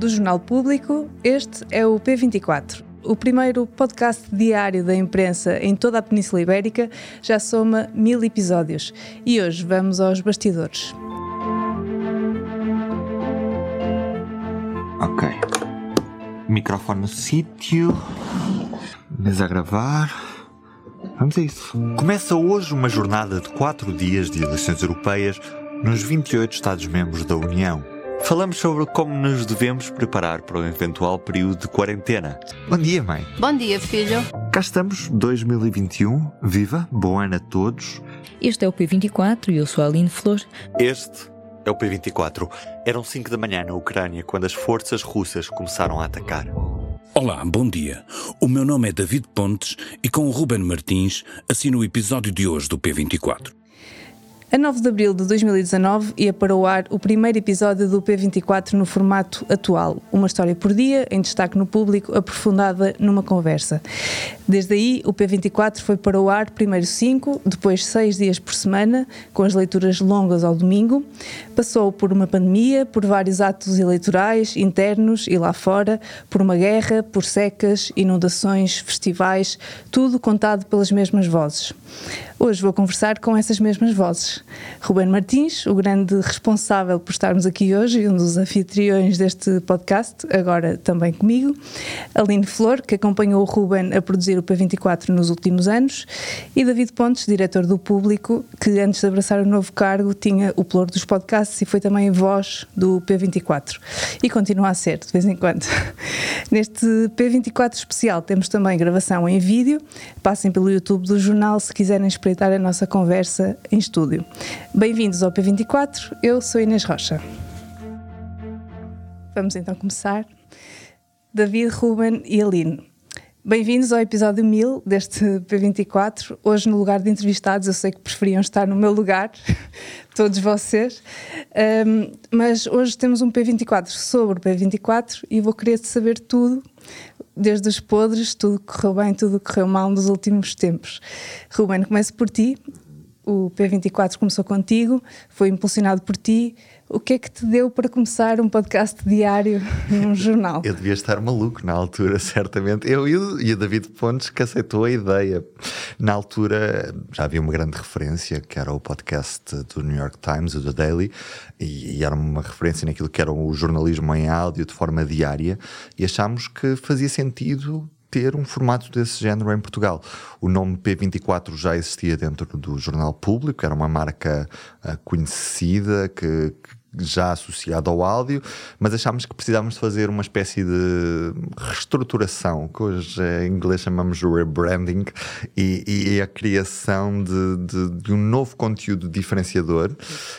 do Jornal Público, este é o P24. O primeiro podcast diário da imprensa em toda a Península Ibérica já soma mil episódios e hoje vamos aos bastidores. Ok. Microfone no sítio. Mesa a gravar. Vamos a isso. Começa hoje uma jornada de quatro dias de eleições europeias nos 28 Estados-membros da União. Falamos sobre como nos devemos preparar para o eventual período de quarentena. Bom dia, mãe. Bom dia, filho. Cá estamos, 2021. Viva, bom ano a todos. Este é o P24 e eu sou a Aline Flor. Este é o P24. Eram 5 da manhã na Ucrânia quando as forças russas começaram a atacar. Olá, bom dia. O meu nome é David Pontes e com o Ruben Martins assino o episódio de hoje do P24. A 9 de abril de 2019 ia para o ar o primeiro episódio do P24 no formato atual, uma história por dia, em destaque no público, aprofundada numa conversa. Desde aí, o P24 foi para o ar primeiro cinco, depois seis dias por semana, com as leituras longas ao domingo. Passou por uma pandemia, por vários atos eleitorais internos e lá fora, por uma guerra, por secas, inundações, festivais, tudo contado pelas mesmas vozes. Hoje vou conversar com essas mesmas vozes. Ruben Martins, o grande responsável por estarmos aqui hoje e um dos anfitriões deste podcast, agora também comigo. Aline Flor, que acompanhou o Ruben a produzir o P24 nos últimos anos. E David Pontes, diretor do Público, que antes de abraçar o novo cargo tinha o ploro dos podcasts e foi também voz do P24. E continua a ser, de vez em quando. Neste P24 especial temos também gravação em vídeo. Passem pelo YouTube do jornal se quiserem espreitar a nossa conversa em estúdio. Bem-vindos ao P24, eu sou Inês Rocha. Vamos então começar. David, Ruben e Aline. Bem-vindos ao episódio 1000 deste P24. Hoje, no lugar de entrevistados, eu sei que preferiam estar no meu lugar, todos vocês, um, mas hoje temos um P24 sobre o P24 e vou querer saber tudo, desde os podres, tudo correu bem, tudo correu mal nos últimos tempos. Ruben, começo por ti o P24 começou contigo, foi impulsionado por ti. O que é que te deu para começar um podcast diário num jornal? Eu devia estar maluco na altura, certamente. Eu e o David Pontes que aceitou a ideia. Na altura já havia uma grande referência, que era o podcast do New York Times, o The Daily, e, e era uma referência naquilo que era o jornalismo em áudio de forma diária, e achámos que fazia sentido ter um formato desse género em Portugal. O nome P24 já existia dentro do jornal público, era uma marca uh, conhecida que, que já associado ao áudio, mas achámos que precisávamos de fazer uma espécie de reestruturação, que hoje em inglês chamamos de rebranding, e, e, a criação de, de, de, um novo conteúdo diferenciador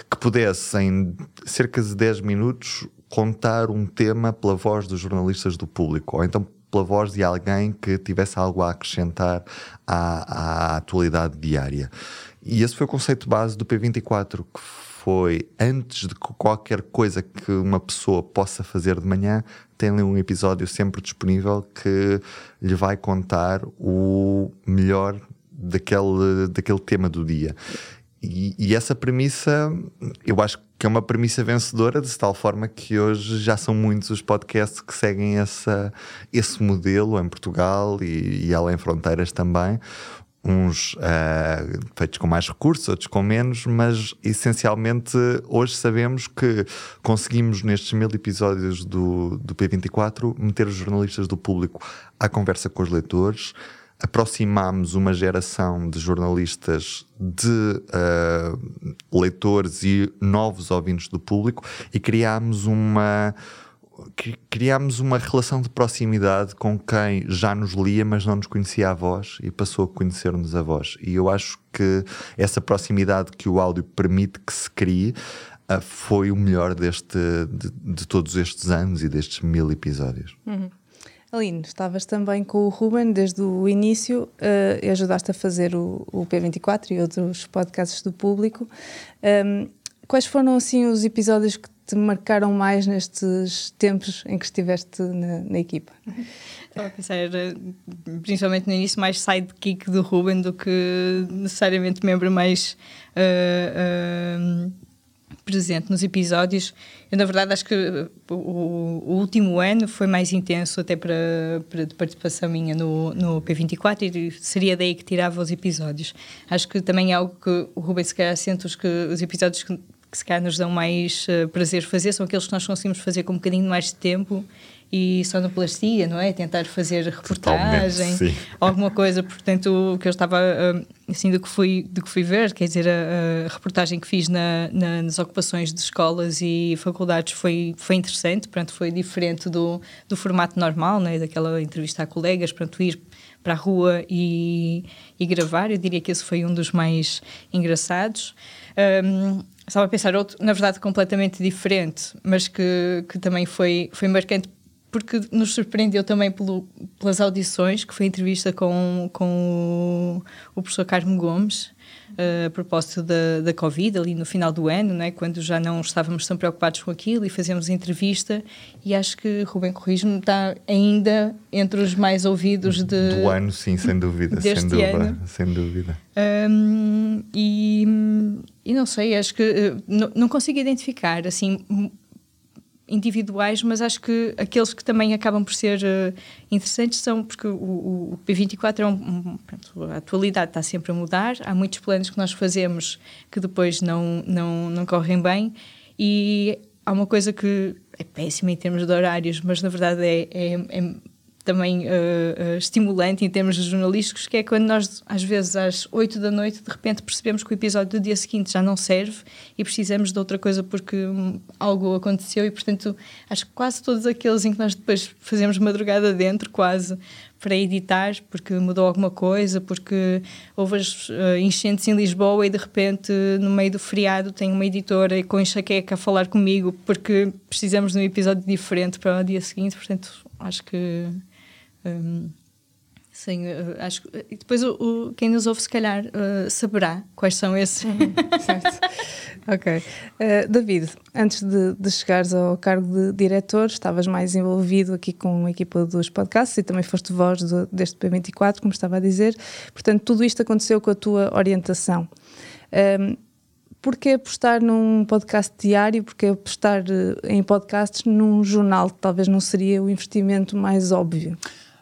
que pudesse, em cerca de 10 minutos, contar um tema pela voz dos jornalistas do público, ou então pela voz de alguém que tivesse algo a acrescentar à, à atualidade diária. E esse foi o conceito base do P24, que foi antes de qualquer coisa que uma pessoa possa fazer de manhã, tem ali um episódio sempre disponível que lhe vai contar o melhor daquele, daquele tema do dia. E, e, essa premissa, eu acho que é uma premissa vencedora, de tal forma que hoje já são muitos os podcasts que seguem essa, esse modelo em Portugal e, e além fronteiras também. Uns uh, feitos com mais recursos, outros com menos, mas essencialmente hoje sabemos que conseguimos nestes mil episódios do, do P24 meter os jornalistas do público à conversa com os leitores aproximámos uma geração de jornalistas de uh, leitores e novos ouvintes do público e criámos uma criámos uma relação de proximidade com quem já nos lia, mas não nos conhecia a voz e passou a conhecer-nos a voz. E eu acho que essa proximidade que o áudio permite que se crie uh, foi o melhor deste, de, de, todos estes anos e destes mil episódios. Uhum. Aline, estavas também com o Ruben desde o início uh, e ajudaste a fazer o, o, P24 e outros podcasts do público. Um, quais foram assim os episódios que te marcaram mais nestes tempos em que estiveste na, na equipa? Estava a pensar, principalmente no início, mais sidekick do Ruben do que necessariamente membro mais. Uh, uh, presente nos episódios. Eu, na verdade, acho que o, o último ano foi mais intenso até para, para participação minha no, no P24 e seria daí que tirava os episódios. Acho que também é algo que o Rubens se calhar sente os, que, os episódios que, que se calhar nos dão mais uh, prazer fazer são aqueles que nós conseguimos fazer com um bocadinho mais de tempo e sonoplastia, não é? Tentar fazer reportagem, alguma coisa. Portanto, o que eu estava, assim, do que fui, do que fui ver, quer dizer, a, a reportagem que fiz na, na, nas ocupações de escolas e faculdades foi, foi interessante, portanto, foi diferente do, do formato normal, né? daquela entrevista a colegas, portanto, ir para a rua e, e gravar. Eu diria que esse foi um dos mais engraçados. Um, estava a pensar outro, na verdade, completamente diferente, mas que, que também foi, foi marcante porque nos surpreendeu também pelo, pelas audições, que foi a entrevista com, com o, o professor Carmo Gomes, uh, a propósito da, da Covid, ali no final do ano, né, quando já não estávamos tão preocupados com aquilo, e fazemos entrevista, e acho que Rubem Corrijo está ainda entre os mais ouvidos de, do ano, sim, sem dúvida, sem dúvida, ano. sem dúvida. Um, e, e não sei, acho que uh, não, não consigo identificar assim individuais, mas acho que aqueles que também acabam por ser uh, interessantes são porque o, o, P24 é um, um pronto, a atualidade está sempre a mudar, há muitos planos que nós fazemos que depois não, não, não correm bem. E há uma coisa que é péssima em termos de horários, mas na verdade é, é, é também uh, estimulante em termos jornalísticos, que é quando nós, às vezes, às 8 da noite, de repente percebemos que o episódio do dia seguinte já não serve e precisamos de outra coisa porque hum, algo aconteceu e, portanto, acho que quase todos aqueles em que nós depois fazemos madrugada dentro, quase, para editar, porque mudou alguma coisa, porque houve as uh, enchentes em Lisboa e de repente, no meio do feriado, tem uma editora com enxaqueca a falar comigo porque precisamos de um episódio diferente para o dia seguinte, portanto, acho que um, sim, acho e depois o, o, quem nos ouve se calhar uh, saberá quais são esses. certo. ok. Uh, David, antes de, de, chegares ao cargo de diretor, estavas mais envolvido aqui com a equipa dos podcasts e também foste voz do, deste P24, como estava a dizer. Portanto, tudo isto aconteceu com a tua orientação. Um, Porquê apostar num podcast diário? Porquê apostar eh, em podcasts num jornal que talvez não seria o investimento mais óbvio?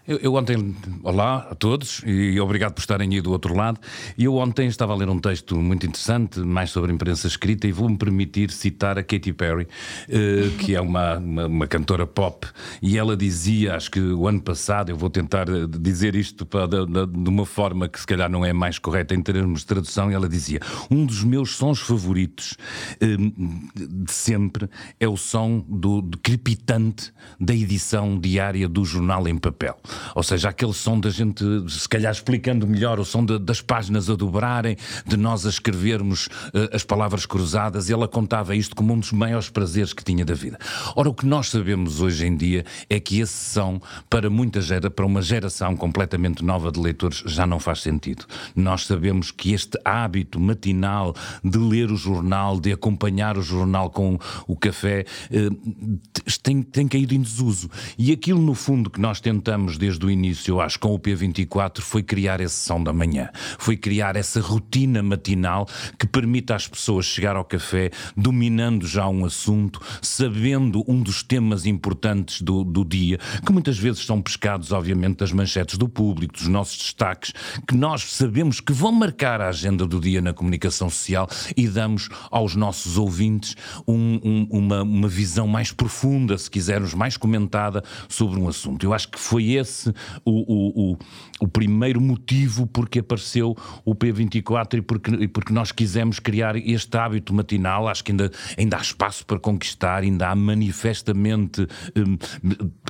Eu, eu, ontem, olá a todos e obrigado por estarem aí do outro lado. Eu ontem estava a ler um texto muito interessante, mais sobre imprensa escrita, e vou-me permitir citar a Katy Perry, uh, que é uma, uma, uma, cantora pop, e ela dizia, acho que o ano passado, eu vou tentar eh, dizer isto para, de, de, de uma forma que se calhar não é mais correta em termos de tradução, ela dizia: Um dos meus sons favoritos uh, de sempre é o som do, do crepitante da edição diária do jornal em papel. Ou seja, aquele som da gente, se calhar explicando melhor, o som de, das páginas a dobrarem, de nós a escrevermos uh, as palavras cruzadas. Ela contava isto como um dos maiores prazeres que tinha da vida. Ora, o que nós sabemos hoje em dia é que esse som, para muita gera, para uma geração completamente nova de leitores, já não faz sentido. Nós sabemos que este hábito matinal de ler o jornal, de acompanhar o jornal com o café, uh, tem, tem caído em desuso. E aquilo, no fundo, que nós tentamos desde o início, eu acho, com o P24, foi criar esse som da manhã. Foi criar essa rotina matinal que permita às pessoas chegar ao café dominando já um assunto, sabendo um dos temas importantes do, do dia, que muitas vezes são pescados, obviamente, das manchetes do público, dos nossos destaques, que nós sabemos que vão marcar a agenda do dia na comunicação social e damos aos nossos ouvintes um, um, uma, uma visão mais profunda, se quisermos, mais comentada sobre um assunto. Eu acho que foi esse esse o, o, o, o primeiro motivo porque apareceu o P24 e porque, e porque nós quisemos criar este hábito matinal. Acho que ainda, ainda há espaço para conquistar, ainda há manifestamente um,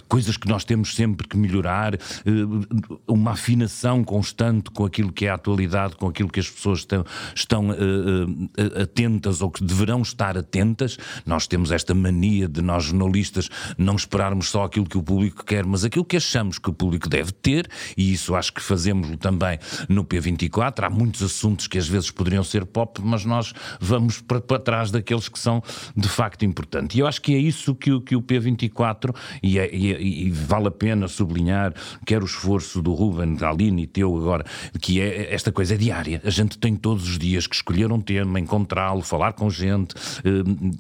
coisas que nós temos sempre que melhorar, um, uma afinação constante com aquilo que é a atualidade, com aquilo que as pessoas estão, estão uh, uh, atentas ou que deverão estar atentas. Nós temos esta mania de nós jornalistas não esperarmos só aquilo que o público quer, mas aquilo que achamos que o público deve ter, e isso acho que fazemos também no P24. Há muitos assuntos que às vezes poderiam ser pop, mas nós vamos para, para trás daqueles que são de facto importantes. E eu acho que é isso que o, que o P24, e, é, e, e vale a pena sublinhar, quer o esforço do Ruben, da Aline e teu agora, que é esta coisa é diária. A gente tem todos os dias que escolher um tema, encontrá-lo, falar com gente, eh,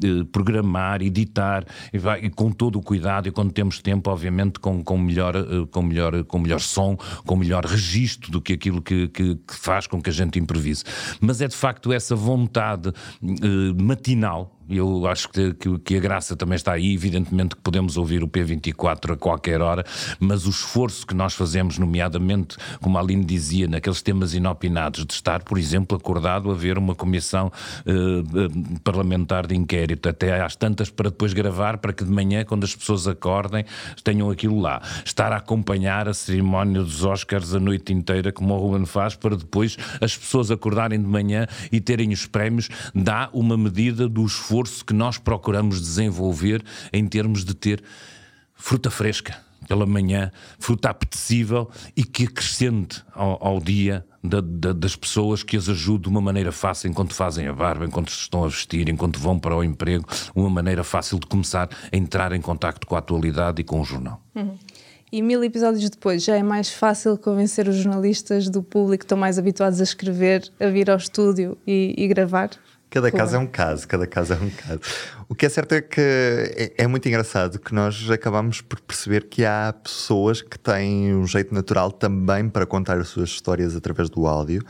eh, programar, editar, e, vai, e com todo o cuidado e quando temos tempo, obviamente, com, com, melhor, eh, com, melhor, com melhor som, com melhor registro do que aquilo que, que, que faz com que a gente improvise. Mas é de facto essa vontade eh, matinal eu acho que, que, que, a graça também está aí. Evidentemente que podemos ouvir o P24 a qualquer hora, mas o esforço que nós fazemos, nomeadamente, como a Aline dizia, naqueles temas inopinados, de estar, por exemplo, acordado a ver uma comissão eh, eh, parlamentar de inquérito, até às tantas para depois gravar, para que de manhã, quando as pessoas acordem, tenham aquilo lá. Estar a acompanhar a cerimónia dos Oscars a noite inteira, como o Ruben faz, para depois as pessoas acordarem de manhã e terem os prémios, dá uma medida do esforço esforço que nós procuramos desenvolver em termos de ter fruta fresca pela manhã, fruta apetecível e que acrescente ao, ao dia da, da, das pessoas que as ajude de uma maneira fácil enquanto fazem a barba, enquanto se estão a vestir, enquanto vão para o emprego, uma maneira fácil de começar a entrar em contacto com a atualidade e com o jornal. Uhum. E mil episódios depois, já é mais fácil convencer os jornalistas do público que estão mais habituados a escrever, a vir ao estúdio e, e gravar? Cada caso é um caso, cada caso é um caso. O que é certo é que é, é, muito engraçado que nós acabamos por perceber que há pessoas que têm um jeito natural também para contar as suas histórias através do áudio.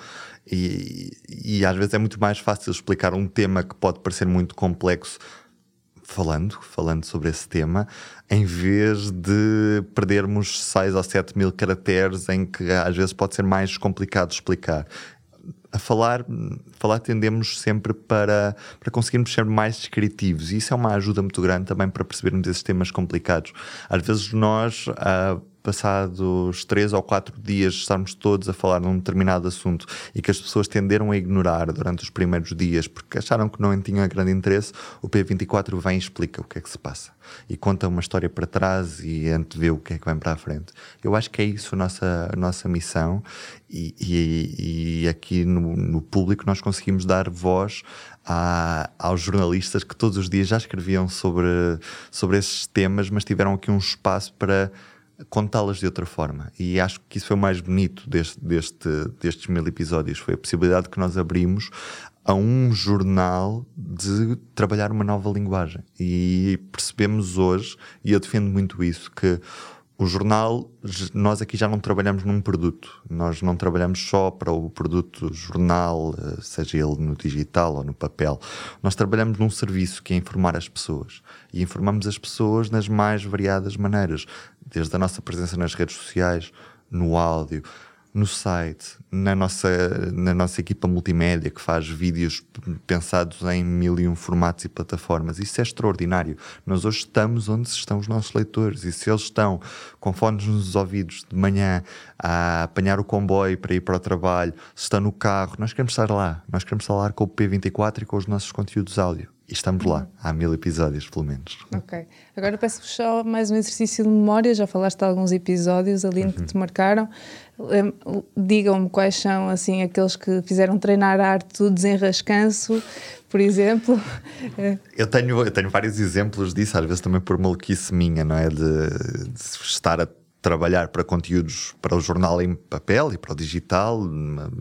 E, e às vezes é muito mais fácil explicar um tema que pode parecer muito complexo falando, falando sobre esse tema, em vez de perdermos 6 ou 7 mil caracteres em que às vezes pode ser mais complicado explicar a falar, falar tendemos sempre para, para conseguirmos ser mais descritivos e isso é uma ajuda muito grande também para percebermos esses temas complicados. Às vezes nós, uh, passados três ou quatro dias estarmos todos a falar num determinado assunto e que as pessoas tenderam a ignorar durante os primeiros dias porque acharam que não tinham grande interesse, o P24 vem e explica o que é que se passa e conta uma história para trás e antevê o que é que vem para a frente. Eu acho que é isso a nossa, a nossa missão e, e, e aqui no, no, público nós conseguimos dar voz a, aos jornalistas que todos os dias já escreviam sobre, sobre esses temas, mas tiveram aqui um espaço para contá-las de outra forma. E acho que isso foi o mais bonito deste, deste, destes mil episódios. Foi a possibilidade que nós abrimos a um jornal de trabalhar uma nova linguagem. E percebemos hoje, e eu defendo muito isso, que o jornal, nós aqui já não trabalhamos num produto, nós não trabalhamos só para o produto jornal, eh, seja ele no digital ou no papel. Nós trabalhamos num serviço que é informar as pessoas. E informamos as pessoas nas mais variadas maneiras, desde a nossa presença nas redes sociais, no áudio, no site, na nossa, na nossa equipa multimédia que faz vídeos pensados em mil e um formatos e plataformas. Isso é extraordinário. Nós hoje estamos onde estão os nossos leitores e se eles estão com fones nos ouvidos de manhã a apanhar o comboio para ir para o trabalho, se estão no carro, nós queremos estar lá. Nós queremos falar com o P24 e com os nossos conteúdos áudio. E estamos lá, há mil episódios, pelo menos. Ok. Agora peço-vos só mais um exercício de memória. Já falaste de alguns episódios ali uhum. que te marcaram. Digam-me quais são assim aqueles que fizeram treinar a arte do desenrascanço, por exemplo. Eu tenho, eu tenho vários exemplos disso, às vezes também por maluquice minha, não é? De, de estar a trabalhar para conteúdos para o jornal em papel e para o digital,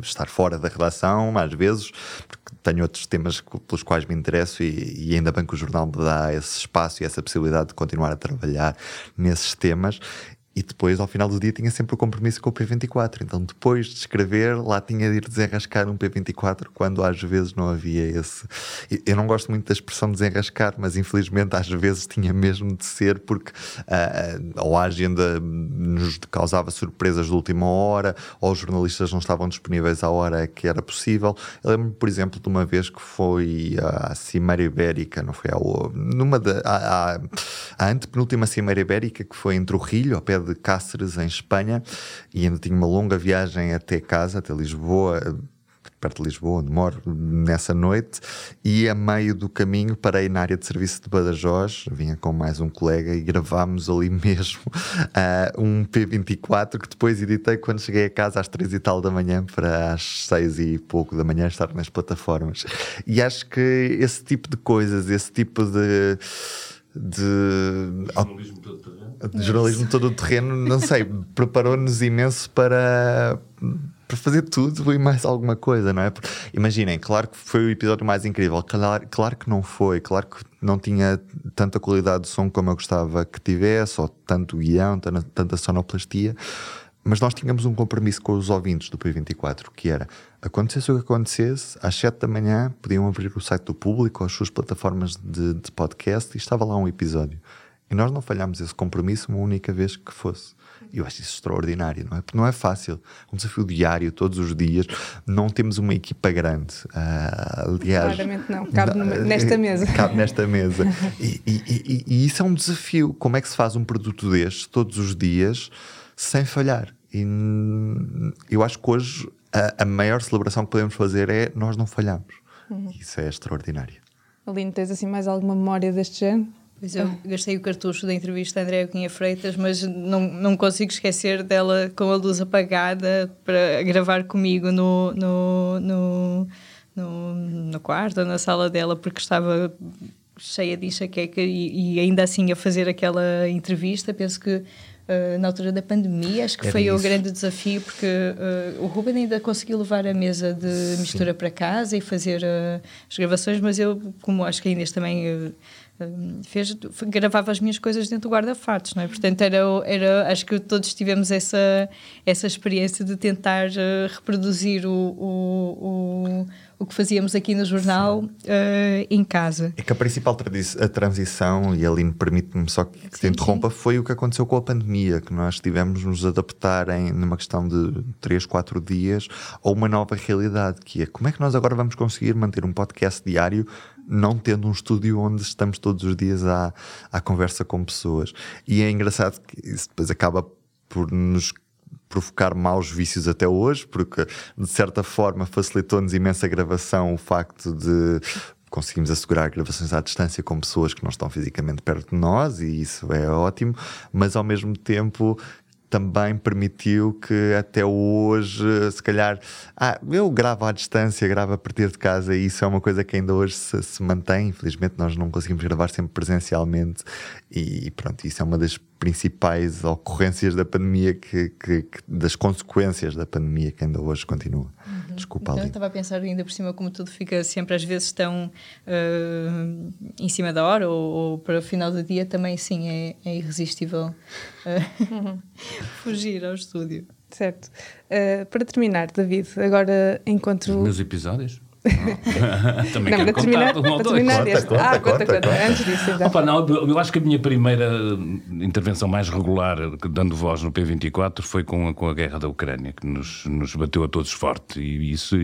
estar fora da redação, às vezes, porque tenho outros temas pelos quais me interesso e, e, ainda bem que o jornal me dá esse espaço e essa possibilidade de continuar a trabalhar nesses temas. E depois, ao final do dia, tinha sempre o compromisso com o P24. Então, depois de escrever, lá tinha de ir desenrascar um P24, quando às vezes não havia esse. Eu não gosto muito da expressão desenrascar, mas infelizmente às vezes tinha mesmo de ser, porque uh, a agenda nos causava surpresas de última hora, ou os jornalistas não estavam disponíveis à hora que era possível. Eu lembro, por exemplo, de uma vez que foi a Cimeira Ibérica, não foi? Ao, numa da. A, a, a antepenúltima Cimeira Ibérica, que foi entre o Rio, ao pé de Cáceres, em Espanha, e ainda tinha uma longa viagem até casa, até Lisboa, perto de Lisboa, onde moro, nessa noite, e a meio do caminho parei na área de serviço de Badajoz, vinha com mais um colega e gravámos ali mesmo uh, um P24 que depois editei quando cheguei a casa às três e tal da manhã para às seis e pouco da manhã estar nas plataformas. E acho que esse tipo de coisas, esse tipo de de jornalismo de jornalismo todo terreno não sei, preparou-nos imenso para para fazer tudo e mais alguma coisa, não é? Porque, imaginem, claro que foi o episódio mais incrível, claro, claro que não foi, claro que não tinha tanta qualidade de som como eu gostava que tivesse, ou tanto guião, tanta, tanta sonoplastia, mas nós tínhamos um compromisso com os ouvintes do P24, que era acontecesse o que acontecesse, às 7 da manhã podiam abrir o site do público, as suas plataformas de, de podcast e estava lá um episódio. E nós não falhámos esse compromisso uma única vez que fosse. Eu acho isso extraordinário, não é? Porque não é fácil. Um desafio diário, todos os dias. Não temos uma equipa grande. Uh, aliás, Claramente não. Cabe numa, nesta mesa. Cabe nesta mesa. E, e, e, e, isso é um desafio. Como é que se faz um produto deste todos os dias sem falhar? E eu acho que hoje a, a maior celebração que podemos fazer é nós não falhamos. Uhum. Isso é extraordinário. Aline, tens assim mais alguma memória deste género? Pois eu gastei o cartucho da entrevista a Andréa Cunha Freitas, mas não, não consigo esquecer dela com a luz apagada para gravar comigo no, no, no, no, no quarto, na sala dela, porque estava cheia de enxaqueca e, e ainda assim a fazer aquela entrevista. Penso que Uh, na altura da pandemia, acho que Era foi isso. o grande desafio, porque uh, o Ruben ainda conseguiu levar a mesa de mistura Sim. para casa e fazer uh, as gravações, mas eu, como acho que a Inês também fez, gravava as minhas coisas dentro do guarda-fatos, não é? Portanto, era, era, acho que todos tivemos essa, essa experiência de tentar uh, reproduzir o, o, o, o, que fazíamos aqui no jornal uh, em casa. É que a principal a transição, e Aline permite-me só que, que te interrompa, sim. foi o que aconteceu com a pandemia, que nós tivemos nos adaptar em numa questão de 3, 4 dias a uma nova realidade, que é como é que nós agora vamos conseguir manter um podcast diário não tendo um estúdio onde estamos todos os dias à, à conversa com pessoas. E é engraçado que isso depois acaba por nos provocar maus vícios até hoje, porque de certa forma facilitou-nos imensa gravação o facto de conseguimos assegurar gravações à distância com pessoas que não estão fisicamente perto de nós e isso é ótimo, mas ao mesmo tempo também permitiu que até hoje, se calhar, ah, eu gravo à distância, gravo a partir de casa e isso é uma coisa que ainda hoje se, se mantém. Infelizmente, nós não conseguimos gravar sempre presencialmente e pronto, isso é uma das principais ocorrências da pandemia, que, que, que das consequências da pandemia que ainda hoje continua. Uhum. Desculpa, então, Eu estava a pensar ainda por cima como tudo fica sempre às vezes tão uh, em cima da hora ou, ou, para o final do dia também sim é, é irresistível uh, uhum. fugir ao estúdio. Certo. Uh, para terminar, David, agora enquanto... Os meus episódios? Também não, quero terminar, um para terminar conta, este. Conta, ah, conta, conta, conta. Antes disso, então. Opa, não, eu acho que a minha primeira intervenção mais regular, dando voz no P24, foi com a, com a guerra da Ucrânia, que nos, nos bateu a todos forte. E isso,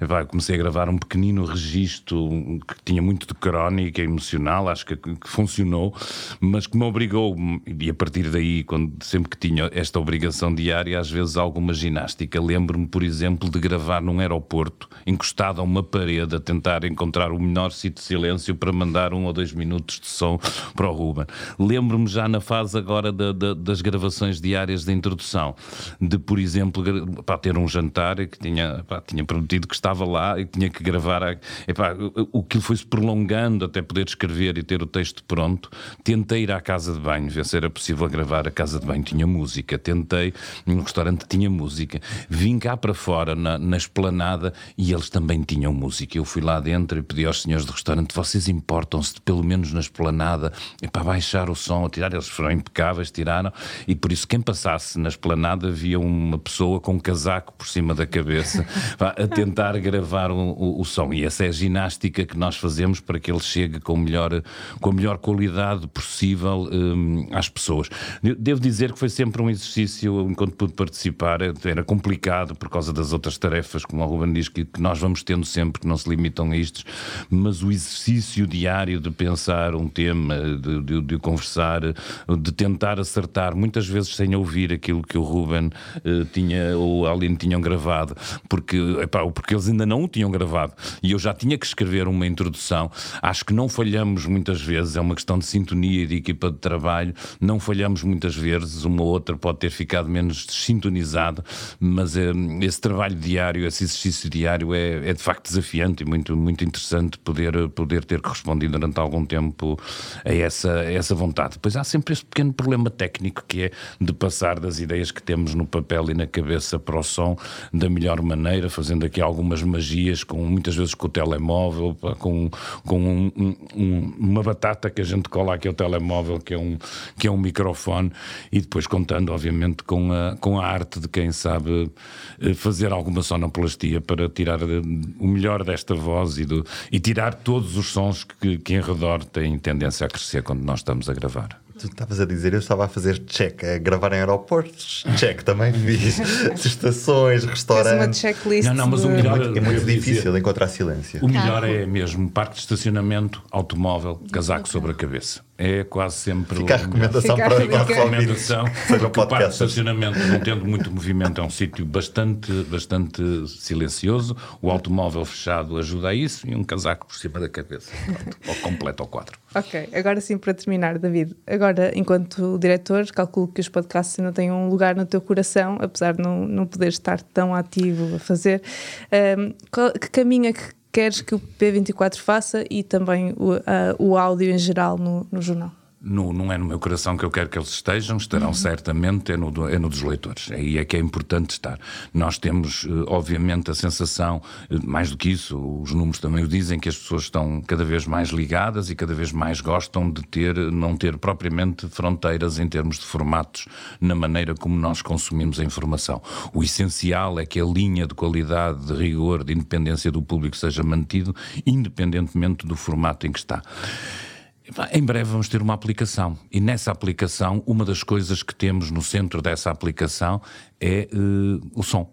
vai, comecei a gravar um pequenino registro que tinha muito de crónica emocional, acho que, que funcionou, mas que me obrigou, e a partir daí, quando, sempre que tinha esta obrigação diária, às vezes alguma ginástica. Lembro-me, por exemplo, de gravar num aeroporto, encostado a uma parede a tentar encontrar o menor sítio de silêncio para mandar um ou dois minutos de som para o Ruben. Lembro-me já na fase agora da, da, das gravações diárias da introdução, de, por exemplo, para ter um jantar que tinha, pá, tinha prometido que estava lá e tinha que gravar. Epá, o que foi-se prolongando até poder escrever e ter o texto pronto. Tentei ir à casa de banho, ver se era possível gravar. A casa de banho tinha música. Tentei, num restaurante tinha música. Vim cá para fora, na, na esplanada, e eles também tinham música. Eu fui lá dentro e pedi aos senhores do restaurante: vocês importam-se, pelo menos na esplanada, para baixar o som, a tirar. Eles foram impecáveis, tiraram. E por isso, quem passasse na esplanada via uma pessoa com um casaco por cima da cabeça a tentar gravar o, o, o, som. E essa é a ginástica que nós fazemos para que ele chegue com, melhor, com a melhor qualidade possível um, às pessoas. Devo dizer que foi sempre um exercício, enquanto pude participar, era complicado por causa das outras tarefas, como o Ruben diz, que, que nós vamos tendo sempre que não se limitam a isto, mas o exercício diário de pensar um tema, de, de, de conversar, de tentar acertar, muitas vezes sem ouvir aquilo que o Ruben uh, tinha ou a Aline tinham gravado, porque, epá, porque eles ainda não o tinham gravado e eu já tinha que escrever uma introdução. Acho que não falhamos muitas vezes, é uma questão de sintonia e de equipa de trabalho, não falhamos muitas vezes, uma ou outra pode ter ficado menos sintonizado, mas é, esse trabalho diário, esse exercício diário é, é, de facto desafiante e muito, muito interessante poder, poder ter correspondido durante algum tempo a essa, a essa vontade. Pois há sempre este pequeno problema técnico que é de passar das ideias que temos no papel e na cabeça para o som da melhor maneira, fazendo aqui algumas magias, com muitas vezes com o telemóvel, com, com um, um, uma batata que a gente cola aqui ao telemóvel, que é um, que é um microfone, e depois contando, obviamente, com a, com a arte de quem sabe eh, fazer alguma sonoplastia para tirar eh, o melhor desta voz e, do, e tirar todos os sons que, que em redor têm tendência a crescer quando nós estamos a gravar. Tu estavas a dizer, eu estava a fazer check, a gravar em aeroportos. Check também fiz. Estações, restaurantes. uma checklist. Não, não, mas o melhor É muito difícil encontrar silêncio. O melhor é mesmo parque de estacionamento, automóvel, casaco sobre a cabeça. É quase sempre Fica a recomendação Fica a para dica. nossos ouvintes. recomendação, o parque de estacionamento, não tendo muito movimento, é um sítio bastante, bastante silencioso. O automóvel fechado ajuda a isso e um casaco por cima da cabeça. Pronto, Ou completo ao quadro. Ok, agora sim para terminar, David. Agora, enquanto diretor, calculo que os podcasts não têm um lugar no teu coração, apesar de não, não poder estar tão ativo a fazer. Ahm, qual- que caminho é que queres que o P24 faça e também o, ah, o áudio em geral no, no jornal? No- não é no meu coração que eu quero que eles estejam, estarão certamente, é no, é no dos leitores. Aí é que é importante estar. Nós temos, eh, obviamente, a sensação, eh, mais do que isso, os números também o dizem, que as pessoas estão cada vez mais ligadas e cada vez mais gostam de ter, não ter propriamente fronteiras em termos de formatos na maneira como nós consumimos a informação. O essencial é que a linha de qualidade, de rigor, de independência do público seja mantido, independentemente do formato em que está. Em breve vamos ter uma aplicação e nessa aplicação uma das coisas que temos no centro dessa aplicação é eh, o som.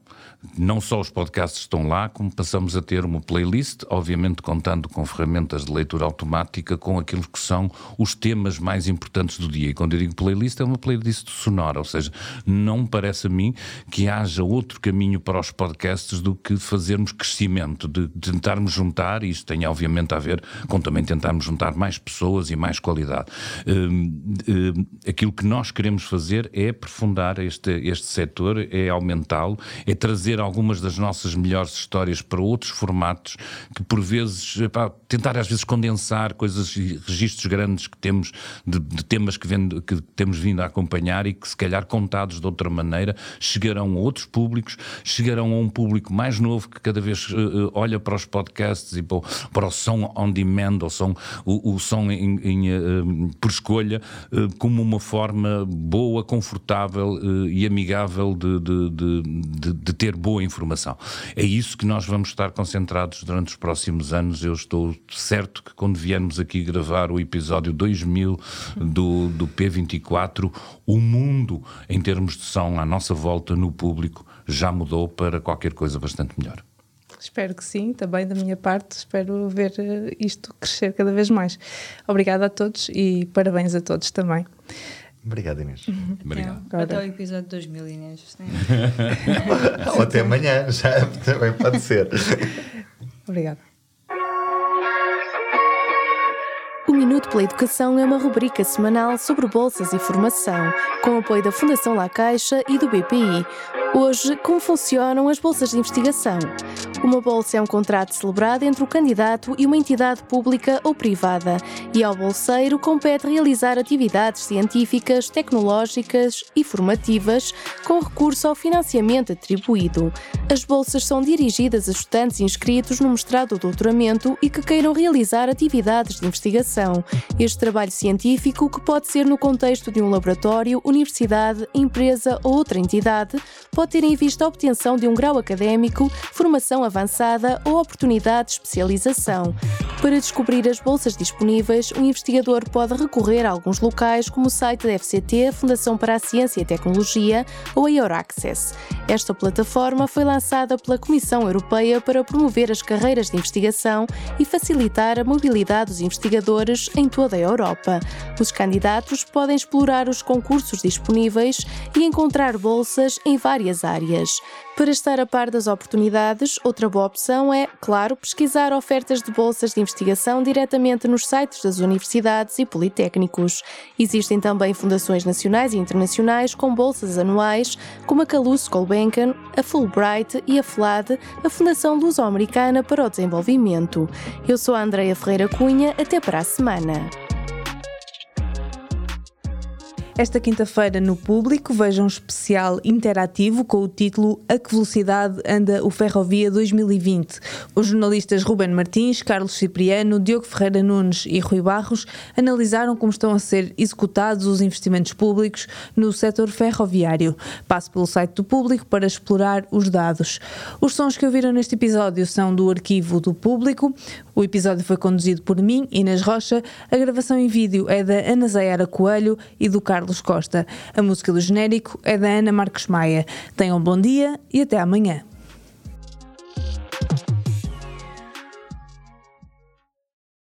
Não só os podcasts estão lá, como passamos a ter uma playlist, obviamente contando com ferramentas de leitura automática, com aquilo que são os temas mais importantes do dia. E quando eu digo playlist, é uma playlist sonora, ou seja, não parece a mim que haja outro caminho para os podcasts do que fazermos crescimento, de tentarmos juntar, e isto tem obviamente a ver com também tentarmos juntar mais pessoas e mais qualidade. Hum, hum, aquilo que nós queremos fazer é aprofundar este, este setor, é aumentá-lo, é trazer algumas das nossas melhores histórias para outros formatos, que por vezes, epá, tentar às vezes condensar coisas e registros grandes que temos de, de temas que, vendo- que temos vindo a acompanhar e que se calhar contados de outra maneira chegarão a outros públicos, chegarão a um público mais novo que cada vez eh, olha para os podcasts e para o, para o som on demand, ou som, o, o som em- em, eh, eh, por escolha, eh, como uma forma boa, confortável eh, e amigável de, de- de- de- de ter boa informação. É isso que nós vamos estar concentrados durante os próximos anos. Eu estou certo que quando viermos aqui gravar o episódio 2000 do, do P24, o mundo, em termos de som à nossa volta no público, já mudou para qualquer coisa bastante melhor. Espero que sim, também da minha parte. Espero ver eh, isto crescer cada vez mais. Obrigada a todos e parabéns a todos também. Obrigado, Inês. Obrigado. Até, até o episódio 2000, Inês. Ou até amanhã, já também pode ser. Obrigada. O Minuto pela Educação é uma rubrica semanal sobre bolsas e formação, com apoio da Fundação La Caixa e do BPI. Hoje, como funcionam as bolsas de investigação? Uma bolsa é um contrato celebrado entre o candidato e uma entidade pública ou privada, e ao bolseiro compete realizar atividades científicas, tecnológicas e formativas com recurso ao financiamento atribuído. As bolsas são dirigidas a estudantes inscritos no mestrado ou doutoramento e que queiram realizar atividades de investigação. Este trabalho científico, que pode ser no contexto de um laboratório, universidade, empresa ou outra entidade, pode ter em vista a obtenção de um grau académico, formação avançada ou oportunidade de especialização. Para descobrir as bolsas disponíveis, o investigador pode recorrer a alguns locais, como o site da FCT, Fundação para a Ciência e Tecnologia ou a Euraccess. Esta plataforma foi lançada pela Comissão Europeia para promover as carreiras de investigação e facilitar a mobilidade dos investigadores em toda a Europa. Os candidatos podem explorar os concursos disponíveis e encontrar bolsas em várias áreas. Para estar a par das oportunidades, outra boa opção é, claro, pesquisar ofertas de bolsas de investigação diretamente nos sites das universidades e politécnicos. Existem também fundações nacionais e internacionais com bolsas anuais, como a Calouste Gulbenkian, a Fulbright e a FLAD, a Fundação Luso-Americana para o Desenvolvimento. Eu sou a Andreia Ferreira Cunha, até para a semana. Esta quinta-feira, no público, vejam um especial interativo com o título A que velocidade anda o Ferrovia 2020. Os jornalistas Ruben Martins, Carlos Cipriano, Diogo Ferreira Nunes e Rui Barros analisaram como estão a ser executados os investimentos públicos no setor ferroviário. Passo pelo site do público para explorar os dados. Os sons que ouviram neste episódio são do arquivo do público. O episódio foi conduzido por mim, Inês Rocha. A gravação em vídeo é da Ana Zayara Coelho e do Carlos Carlos Costa. A música do genérico é da Ana Marcos Maia. Tenham um bom dia e até amanhã.